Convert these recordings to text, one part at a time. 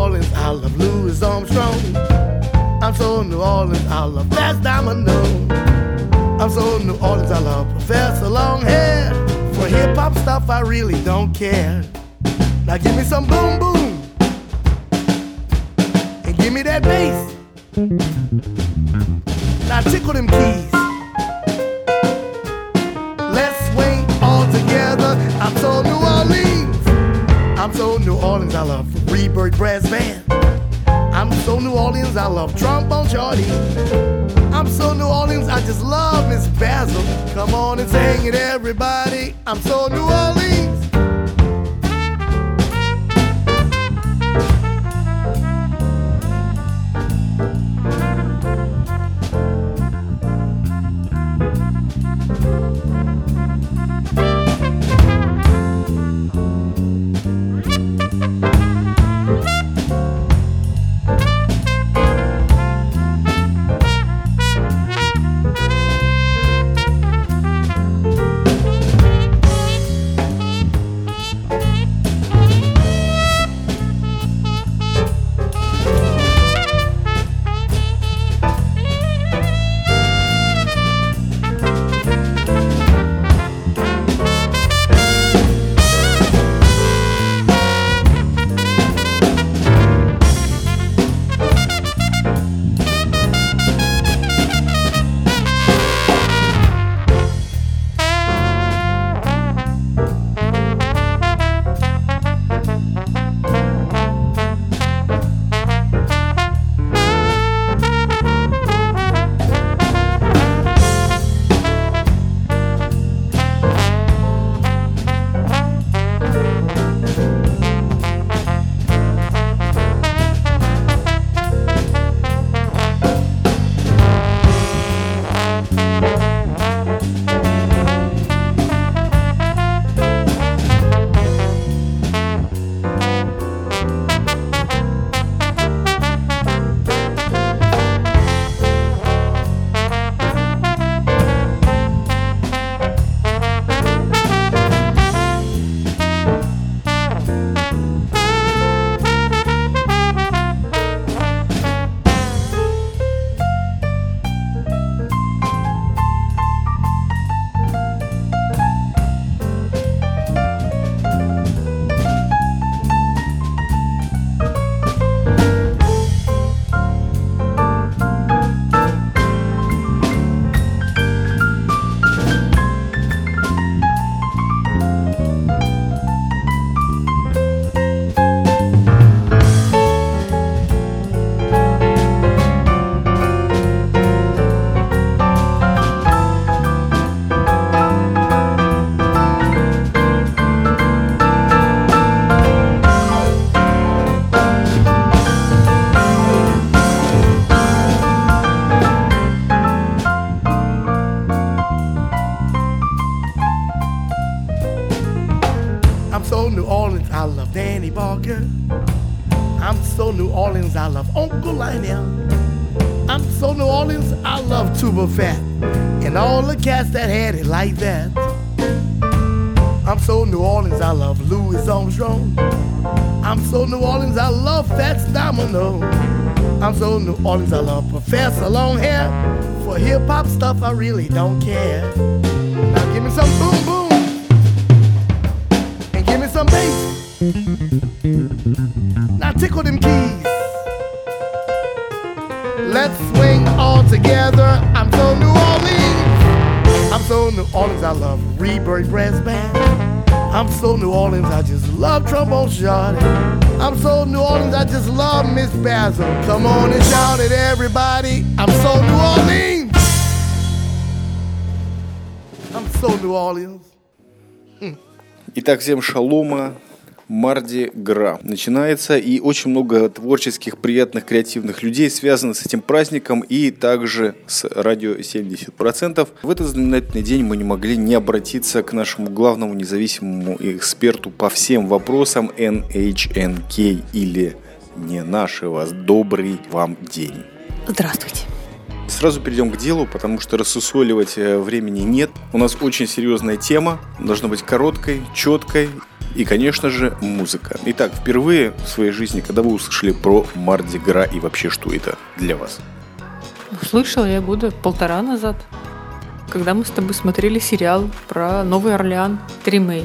Orleans, I love Louis Armstrong. I'm so New Orleans, I love Fast Domino. I'm so New Orleans, I love Professor Longhair. For hip hop stuff, I really don't care. Now give me some boom boom. And give me that bass. Now tickle them keys. I'm so New Orleans. I love Rebirth Brass Band. I'm so New Orleans. I love trombone Charlie. I'm so New Orleans. I just love Miss Basil. Come on and sing it, everybody. I'm so New Orleans. All the cats that had it like that. I'm so New Orleans, I love Louis Armstrong. I'm so New Orleans, I love Fats Domino. I'm so New Orleans, I love Professor Longhair. For hip hop stuff, I really don't care. Now give me some boom boom Orleans. I love Rebirth Brass Band. I'm so New Orleans. I just love trombone shorty. I'm so New Orleans. I just love Miss Basil. Come on and shout it, everybody. I'm so New Orleans. I'm so New Orleans. Итак, всем шалома, Марди Гра начинается, и очень много творческих, приятных, креативных людей связано с этим праздником и также с радио 70%. В этот знаменательный день мы не могли не обратиться к нашему главному независимому эксперту по всем вопросам NHNK или не вас. Добрый вам день. Здравствуйте. Сразу перейдем к делу, потому что рассусоливать э, времени нет. У нас очень серьезная тема, должна быть короткой, четкой и, конечно же, музыка. Итак, впервые в своей жизни, когда вы услышали про Марди Гра и вообще что это для вас? Слышала я года полтора назад, когда мы с тобой смотрели сериал про Новый Орлеан Тримей.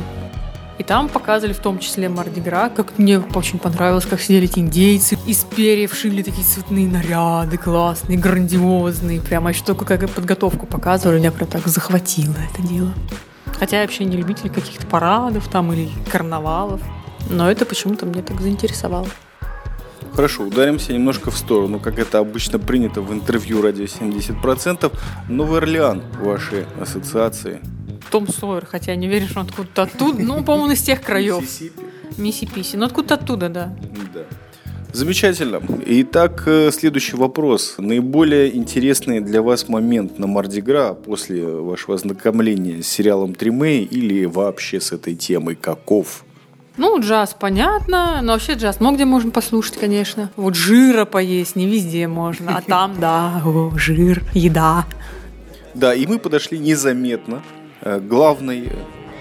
И там показывали в том числе Мардигра, как мне очень понравилось, как сидели эти индейцы, из перьев шили такие цветные наряды классные, грандиозные. Прямо еще только как подготовку показывали, меня прям так захватило это дело. Хотя я вообще не любитель каких-то парадов там или карнавалов. Но это почему-то мне так заинтересовало. Хорошо, ударимся немножко в сторону, как это обычно принято в интервью радио 70%. Новый Орлеан, ваши ассоциации – том Сойер, хотя я не верю, что он откуда-то оттуда. Ну, по-моему, из тех краев. Миссисипи. Миссиписи. Ну, откуда-то оттуда, да. Да. Замечательно. Итак, э, следующий вопрос. Наиболее интересный для вас момент на Мардигра после вашего ознакомления с сериалом Тримей или вообще с этой темой каков? Ну, джаз, понятно, но вообще джаз много где можно послушать, конечно. Вот жира поесть не везде можно, а там, да, о, жир, еда. Да, и мы подошли незаметно Э, главной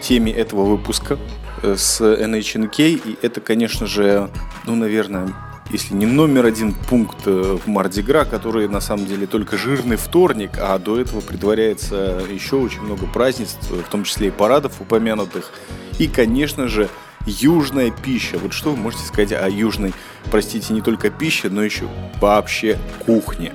теме этого выпуска э, с NHNK, и это, конечно же, ну, наверное, если не номер один пункт э, в Мардигра, который на самом деле только жирный вторник, а до этого предваряется еще очень много празднеств, в том числе и парадов упомянутых. И, конечно же, южная пища. Вот что вы можете сказать о южной, простите, не только пище, но еще вообще кухне?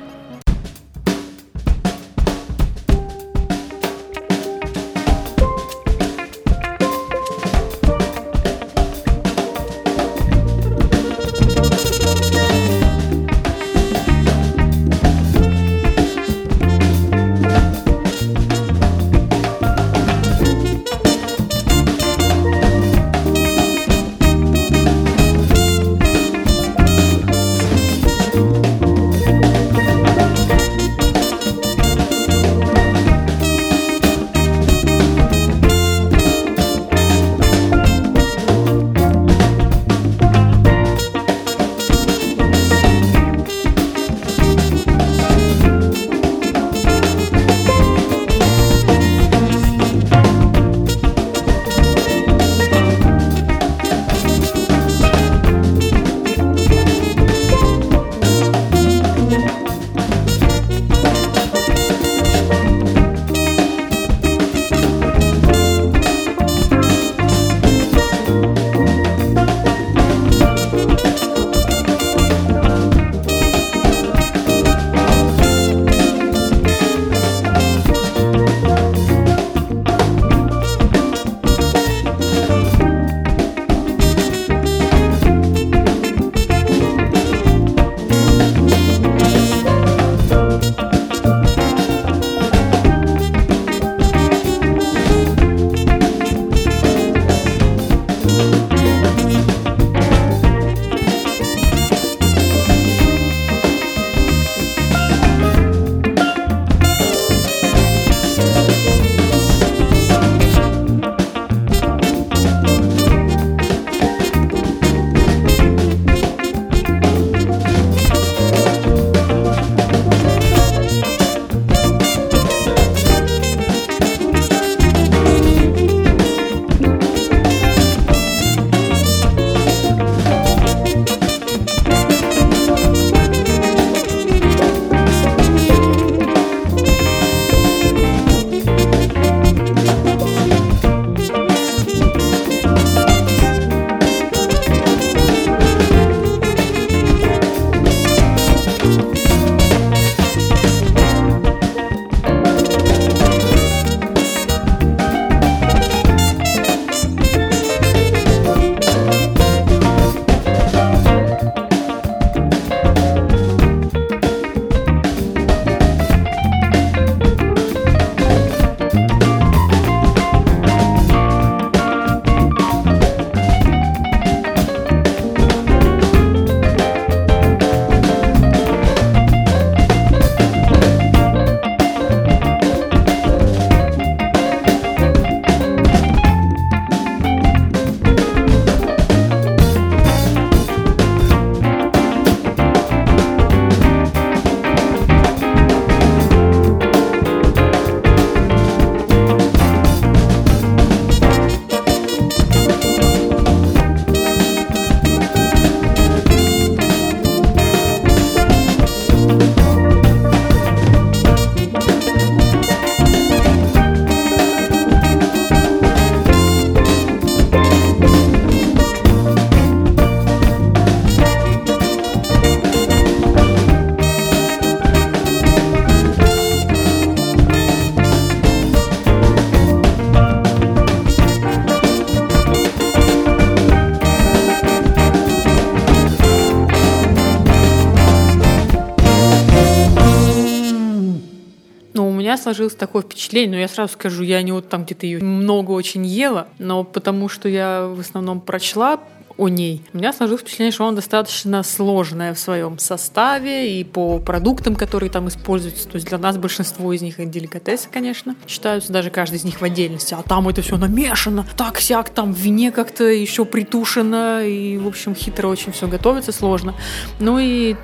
Меня сложилось такое впечатление, но я сразу скажу, я не вот там где-то ее много очень ела, но потому что я в основном прочла о ней. У меня сложилось впечатление, что он достаточно сложная в своем составе и по продуктам, которые там используются. То есть для нас большинство из них деликатесы, конечно, считаются даже каждый из них в отдельности. А там это все намешано, так сяк, там в вине как-то еще притушено и, в общем, хитро очень все готовится, сложно. Ну и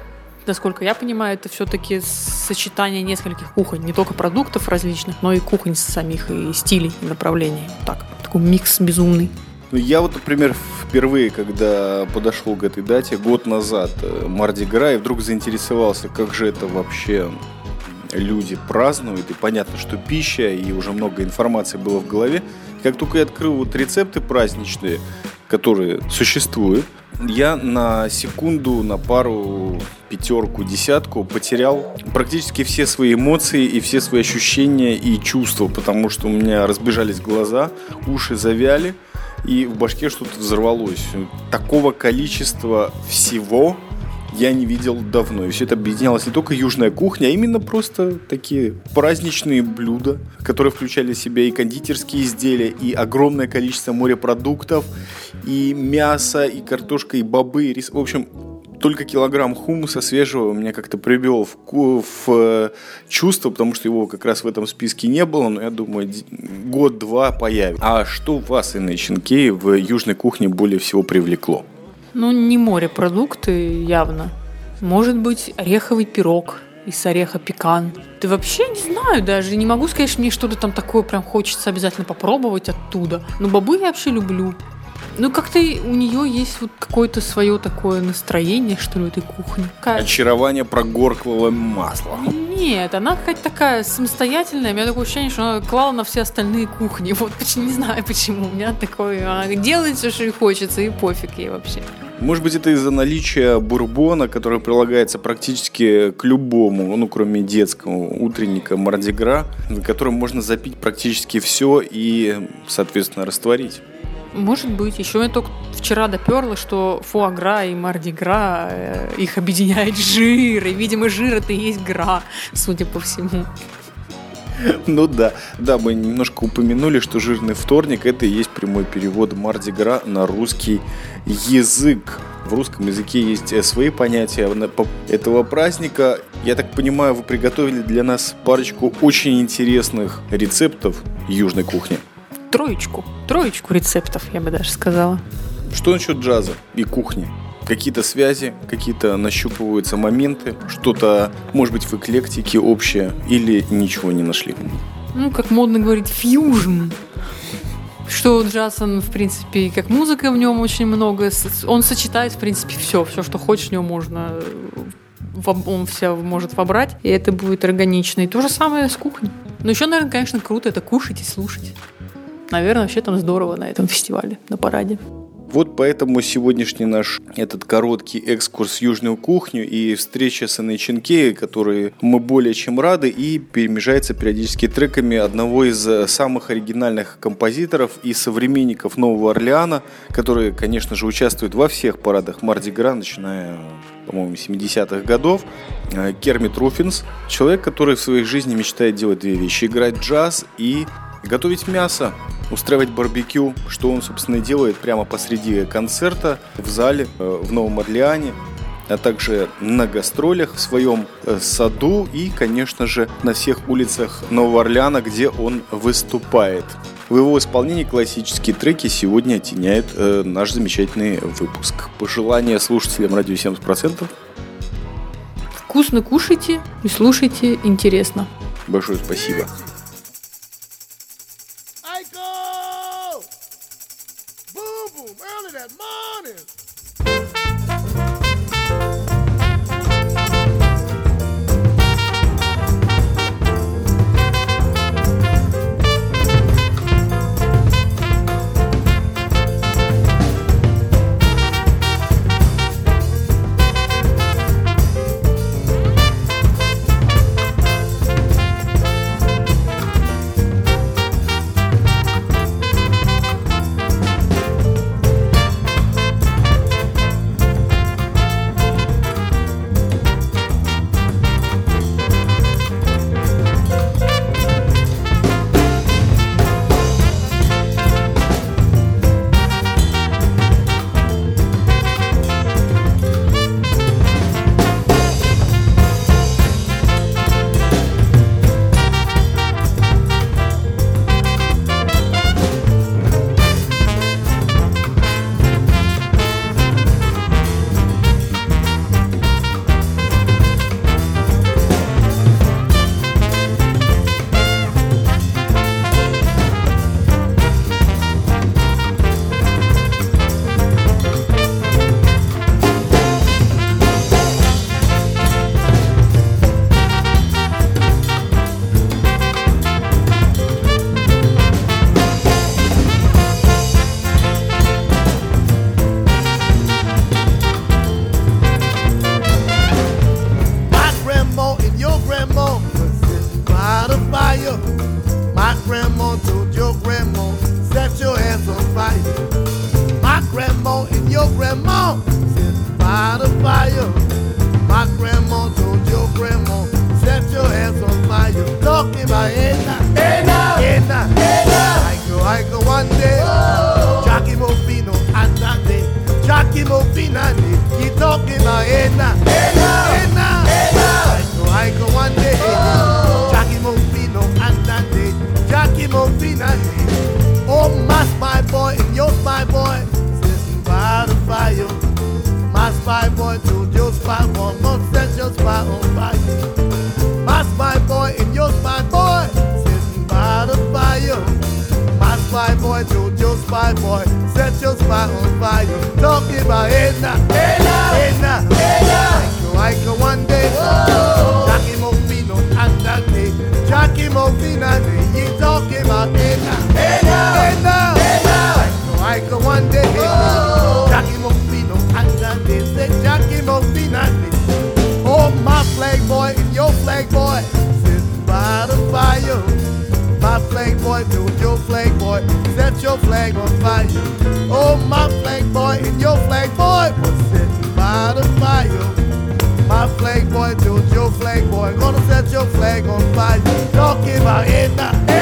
насколько я понимаю, это все-таки сочетание нескольких кухонь, не только продуктов различных, но и кухонь самих, и стилей, и направлений. Так, такой микс безумный. Ну, я вот, например, впервые, когда подошел к этой дате, год назад, э, Марди Гра, и вдруг заинтересовался, как же это вообще люди празднуют, и понятно, что пища, и уже много информации было в голове. Как только я открыл вот рецепты праздничные, которые существуют, я на секунду, на пару, пятерку, десятку потерял практически все свои эмоции и все свои ощущения и чувства, потому что у меня разбежались глаза, уши завяли, и в башке что-то взорвалось. Такого количества всего я не видел давно. И все это объединялось не только южная кухня, а именно просто такие праздничные блюда, которые включали в себя и кондитерские изделия, и огромное количество морепродуктов, и мясо, и картошка, и бобы, и рис. В общем, только килограмм хумуса свежего меня как-то привел в, в э, чувство, потому что его как раз в этом списке не было, но я думаю, год-два появится. А что вас, Инна Щенкей, в южной кухне более всего привлекло? Ну, не морепродукты явно. Может быть, ореховый пирог из ореха пекан. Ты вообще не знаю даже, не могу сказать, что мне что-то там такое прям хочется обязательно попробовать оттуда. Но бобы я вообще люблю. Ну, как-то у нее есть вот какое-то свое такое настроение, что ли, этой кухни. Как... Очарование прогорклого масла. Нет, она какая-то такая самостоятельная. У меня такое ощущение, что она клала на все остальные кухни. Вот не знаю почему. У меня такое... Она делает все, что ей хочется, и пофиг ей вообще. Может быть, это из-за наличия бурбона, который прилагается практически к любому, ну, кроме детского утренника Мардигра, которым можно запить практически все и, соответственно, растворить. Может быть. Еще я только вчера доперла, что фуагра и мардигра, э, их объединяет жир. И, видимо, жир это и есть гра, судя по всему. Ну да, да, мы немножко упомянули, что жирный вторник это и есть прямой перевод Мардигра на русский язык. В русском языке есть э, свои понятия этого праздника. Я так понимаю, вы приготовили для нас парочку очень интересных рецептов южной кухни троечку. Троечку рецептов, я бы даже сказала. Что насчет джаза и кухни? Какие-то связи, какие-то нащупываются моменты, что-то, может быть, в эклектике общее, или ничего не нашли? Ну, как модно говорить, фьюжн. Что джаз, он, в принципе, как музыка в нем очень много. Он сочетает, в принципе, все. Все, что хочешь, в нем можно он все может вобрать, и это будет органично. И то же самое с кухней. Но еще, наверное, конечно, круто это кушать и слушать. Наверное, вообще там здорово на этом фестивале, на параде. Вот поэтому сегодняшний наш этот короткий экскурс в южную кухню и встреча с Анной Ченкей, которые мы более чем рады, и перемежается периодически треками одного из э, самых оригинальных композиторов и современников Нового Орлеана, которые, конечно же, участвуют во всех парадах Марди Гра, начиная по-моему, 70-х годов, э, Кермит Руфинс, человек, который в своей жизни мечтает делать две вещи, играть джаз и готовить мясо, устраивать барбекю, что он, собственно, и делает прямо посреди концерта в зале э, в Новом Орлеане, а также на гастролях в своем э, саду и, конечно же, на всех улицах Нового Орлеана, где он выступает. В его исполнении классические треки сегодня оттеняют э, наш замечательный выпуск. Пожелания слушателям радио 70%. Вкусно кушайте и слушайте интересно. Большое спасибо. Spy boy, set your spy on fire. Talking about Edna, Edna, Edna, Edna. I go, your flag on fire. Oh, my flag boy and your flag boy was sitting by the fire. My flag boy, do your flag boy, gonna set your flag on fire. Talking about Edna, Edna,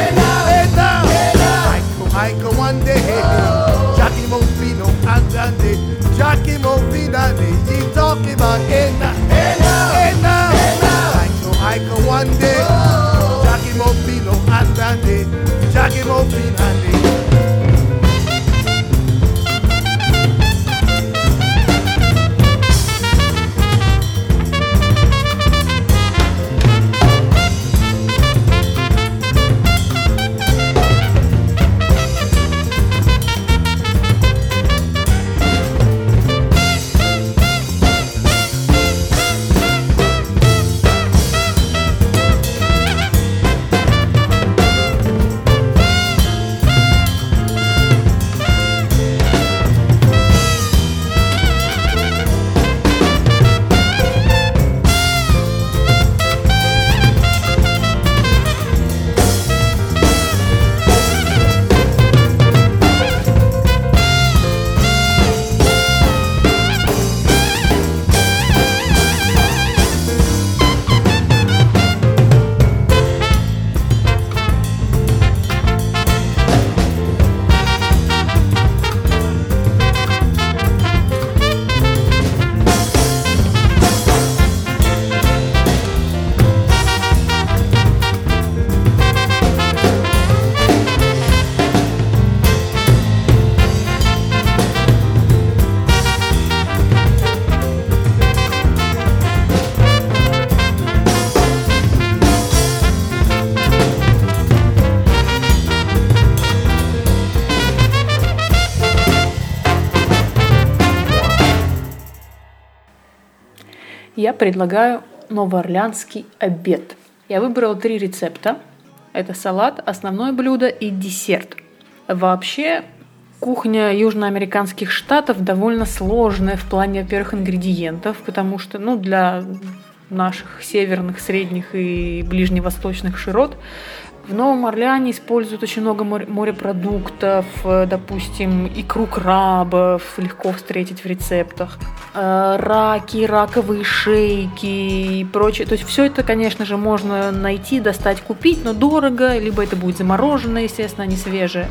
предлагаю новоорлеанский обед. Я выбрала три рецепта. Это салат, основное блюдо и десерт. Вообще, кухня южноамериканских штатов довольно сложная в плане, во-первых, ингредиентов, потому что, ну, для наших северных, средних и ближневосточных широт в Новом Орлеане используют очень много море- морепродуктов, э, допустим, икру крабов легко встретить в рецептах, э, раки, раковые шейки и прочее. То есть все это, конечно же, можно найти, достать, купить, но дорого, либо это будет замороженное, естественно, а не свежее.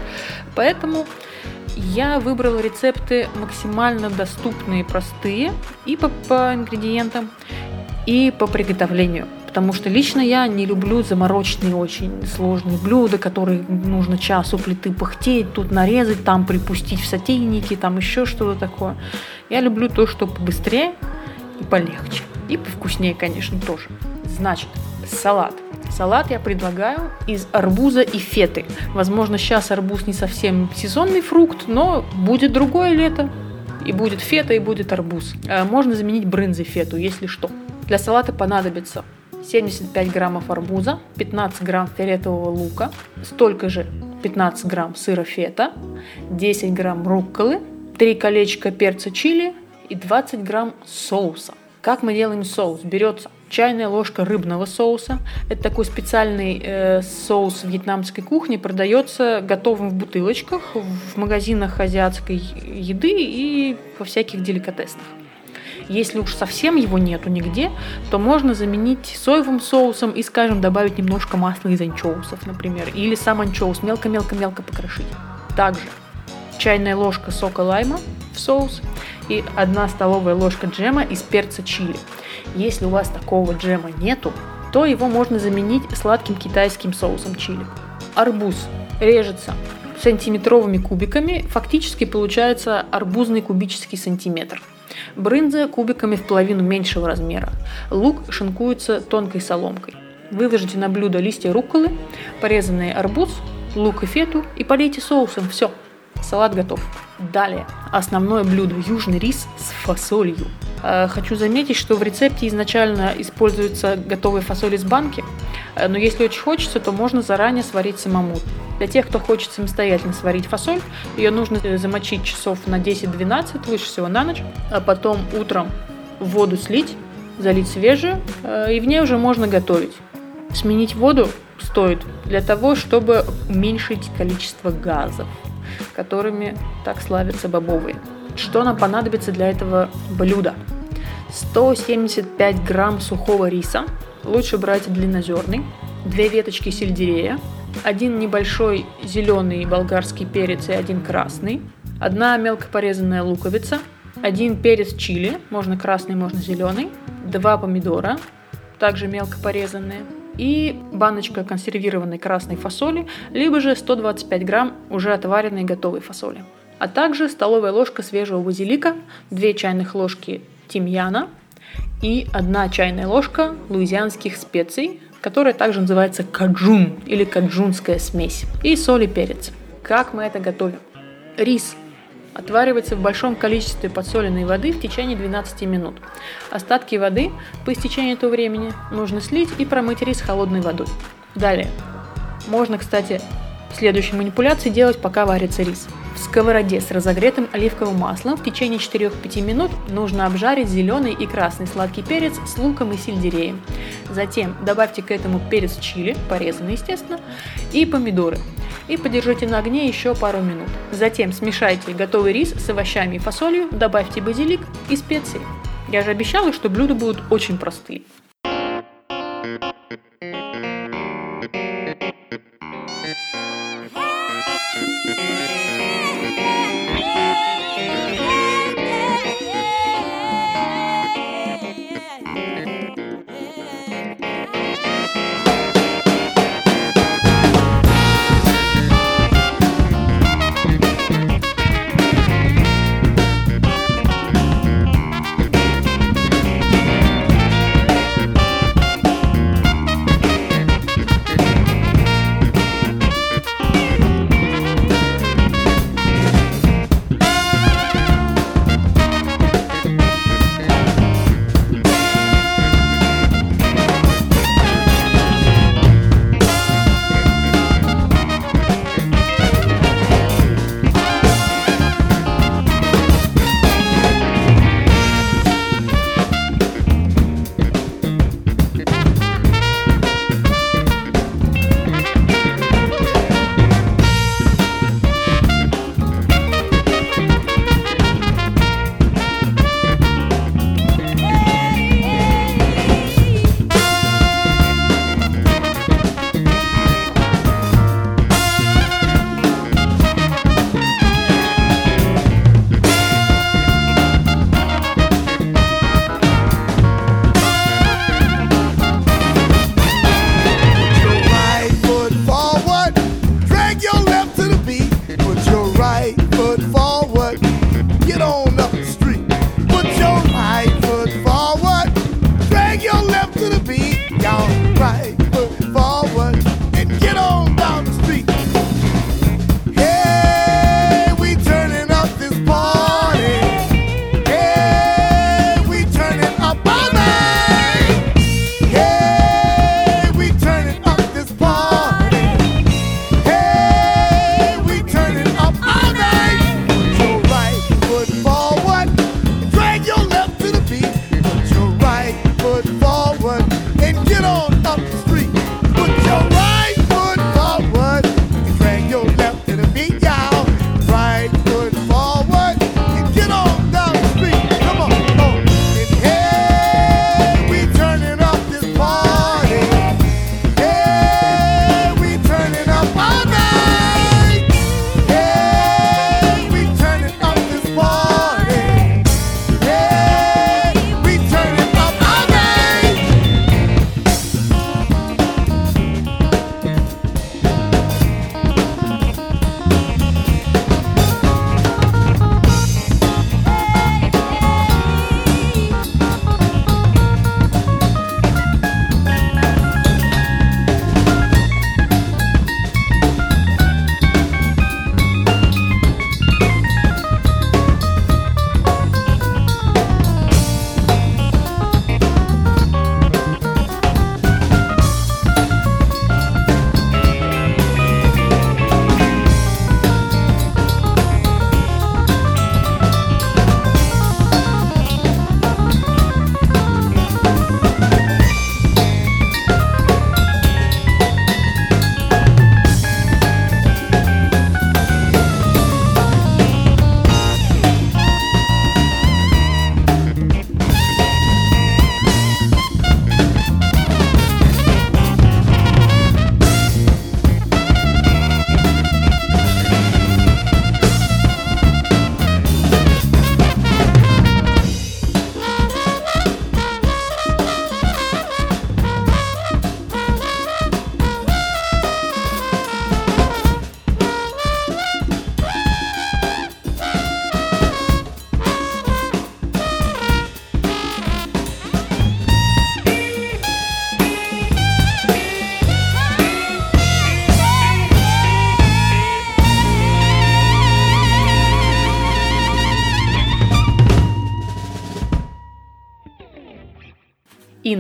Поэтому я выбрала рецепты максимально доступные, простые и по, по ингредиентам, и по приготовлению. Потому что лично я не люблю замороченные очень сложные блюда, которые нужно час у плиты пыхтеть, тут нарезать, там припустить в сотейнике, там еще что-то такое. Я люблю то, что побыстрее и полегче. И повкуснее, конечно, тоже. Значит, салат. Салат я предлагаю из арбуза и феты. Возможно, сейчас арбуз не совсем сезонный фрукт, но будет другое лето. И будет фета, и будет арбуз. Э, Можно заменить брынзой фету, если что. Для салата понадобится 75 граммов арбуза, 15 грамм фиолетового лука, столько же 15 грамм сыра фета, 10 грамм рукколы, 3 колечка перца чили и 20 грамм соуса. Как мы делаем соус? Берется чайная ложка рыбного соуса. Это такой специальный э, соус вьетнамской кухни, продается готовым в бутылочках в магазинах азиатской еды и во всяких деликатесных. Если уж совсем его нету нигде, то можно заменить соевым соусом и, скажем, добавить немножко масла из анчоусов, например, или сам анчоус мелко-мелко-мелко покрошить. Также чайная ложка сока лайма в соус и 1 столовая ложка джема из перца чили. Если у вас такого джема нету, то его можно заменить сладким китайским соусом чили. Арбуз режется сантиметровыми кубиками, фактически получается арбузный кубический сантиметр. Брынза кубиками в половину меньшего размера. Лук шинкуется тонкой соломкой. Выложите на блюдо листья рукколы, порезанный арбуз, лук и фету и полейте соусом. Все, салат готов. Далее, основное блюдо – южный рис с фасолью. Э, хочу заметить, что в рецепте изначально используется готовая фасоль из банки, э, но если очень хочется, то можно заранее сварить самому. Для тех, кто хочет самостоятельно сварить фасоль, ее нужно э, замочить часов на 10-12, лучше всего на ночь, а потом утром воду слить, залить свежую, и в ней уже можно готовить. Сменить воду стоит для того, чтобы уменьшить количество газов которыми так славятся бобовые. Что нам понадобится для этого блюда? 175 грамм сухого риса, лучше брать длиннозерный, две веточки сельдерея, один небольшой зеленый болгарский перец и один красный, одна мелко порезанная луковица, один перец чили, можно красный, можно зеленый, два помидора, также мелко порезанные, и баночка консервированной красной фасоли, либо же 125 грамм уже отваренной готовой фасоли. А также столовая ложка свежего базилика, 2 чайных ложки тимьяна и 1 чайная ложка луизианских специй, которая также называется каджун или каджунская смесь, и соль и перец. Как мы это готовим? Рис Отваривается в большом количестве подсоленной воды в течение 12 минут. Остатки воды по истечении этого времени нужно слить и промыть рис холодной водой. Далее. Можно, кстати, следующие манипуляции делать, пока варится рис. В сковороде с разогретым оливковым маслом в течение 4-5 минут нужно обжарить зеленый и красный сладкий перец с луком и сельдереем. Затем добавьте к этому перец чили, порезанный естественно, и помидоры и подержите на огне еще пару минут. Затем смешайте готовый рис с овощами и фасолью, добавьте базилик и специи. Я же обещала, что блюда будут очень простые.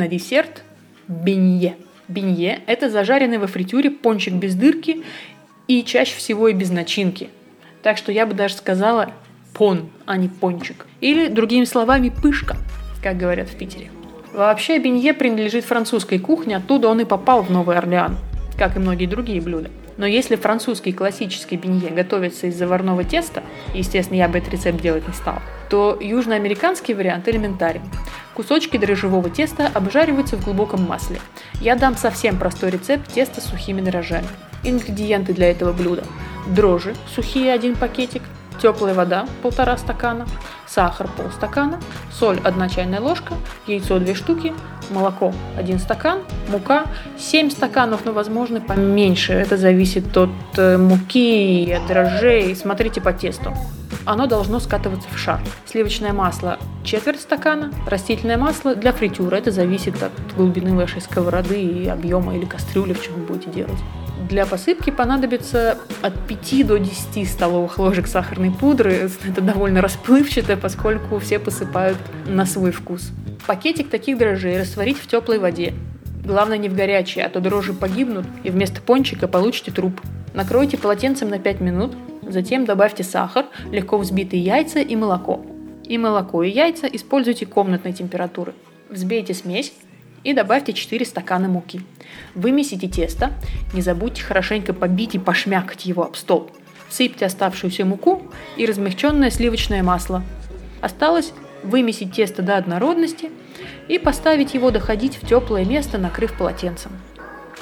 На десерт бенье. Бенье – это зажаренный во фритюре пончик без дырки и чаще всего и без начинки. Так что я бы даже сказала пон, а не пончик. Или, другими словами, пышка, как говорят в Питере. Вообще, бенье принадлежит французской кухне, оттуда он и попал в Новый Орлеан, как и многие другие блюда. Но если французский классический бенье готовится из заварного теста, естественно, я бы этот рецепт делать не стал, то южноамериканский вариант элементарен. Кусочки дрожжевого теста обжариваются в глубоком масле. Я дам совсем простой рецепт теста с сухими дрожжами. Ингредиенты для этого блюда. Дрожжи, сухие один пакетик, теплая вода полтора стакана, сахар полстакана, соль 1 чайная ложка, яйцо 2 штуки, молоко 1 стакан, мука 7 стаканов, но возможно поменьше. Это зависит от э, муки, от дрожжей. Смотрите по тесту. Оно должно скатываться в шар. Сливочное масло четверть стакана, растительное масло для фритюра. Это зависит от глубины вашей сковороды и объема или кастрюли, в чем вы будете делать. Для посыпки понадобится от 5 до 10 столовых ложек сахарной пудры. Это довольно расплывчато, поскольку все посыпают на свой вкус. Пакетик таких дрожжей растворить в теплой воде. Главное не в горячей, а то дрожжи погибнут, и вместо пончика получите труп. Накройте полотенцем на 5 минут, затем добавьте сахар, легко взбитые яйца и молоко. И молоко, и яйца используйте комнатной температуры. Взбейте смесь, и добавьте 4 стакана муки. Вымесите тесто, не забудьте хорошенько побить и пошмякать его об стол. Сыпьте оставшуюся муку и размягченное сливочное масло. Осталось вымесить тесто до однородности и поставить его доходить в теплое место, накрыв полотенцем.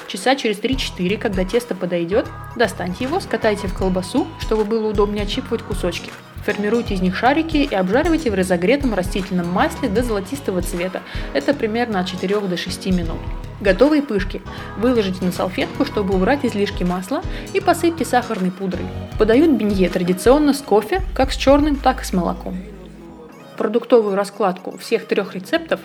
Часа через 3-4, когда тесто подойдет, достаньте его, скатайте в колбасу, чтобы было удобнее отщипывать кусочки. Формируйте из них шарики и обжаривайте в разогретом растительном масле до золотистого цвета. Это примерно от 4 до 6 минут. Готовые пышки выложите на салфетку, чтобы убрать излишки масла, и посыпьте сахарной пудрой. Подают бенье традиционно с кофе, как с черным, так и с молоком. Продуктовую раскладку всех трех рецептов,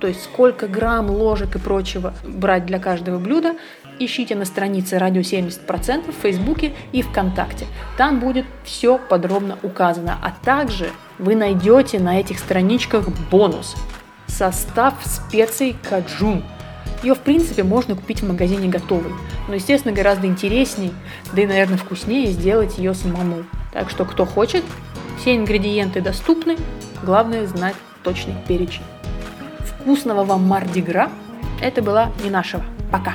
то есть сколько грамм, ложек и прочего брать для каждого блюда, ищите на странице «Радио 70%» в Фейсбуке и ВКонтакте. Там будет все подробно указано. А также вы найдете на этих страничках бонус – состав специй каджун. Ее, в принципе, можно купить в магазине готовой, но, естественно, гораздо интереснее, да и, наверное, вкуснее сделать ее самому. Так что, кто хочет, все ингредиенты доступны, главное знать точный перечень. Вкусного вам мардигра! Это была не нашего. Пока!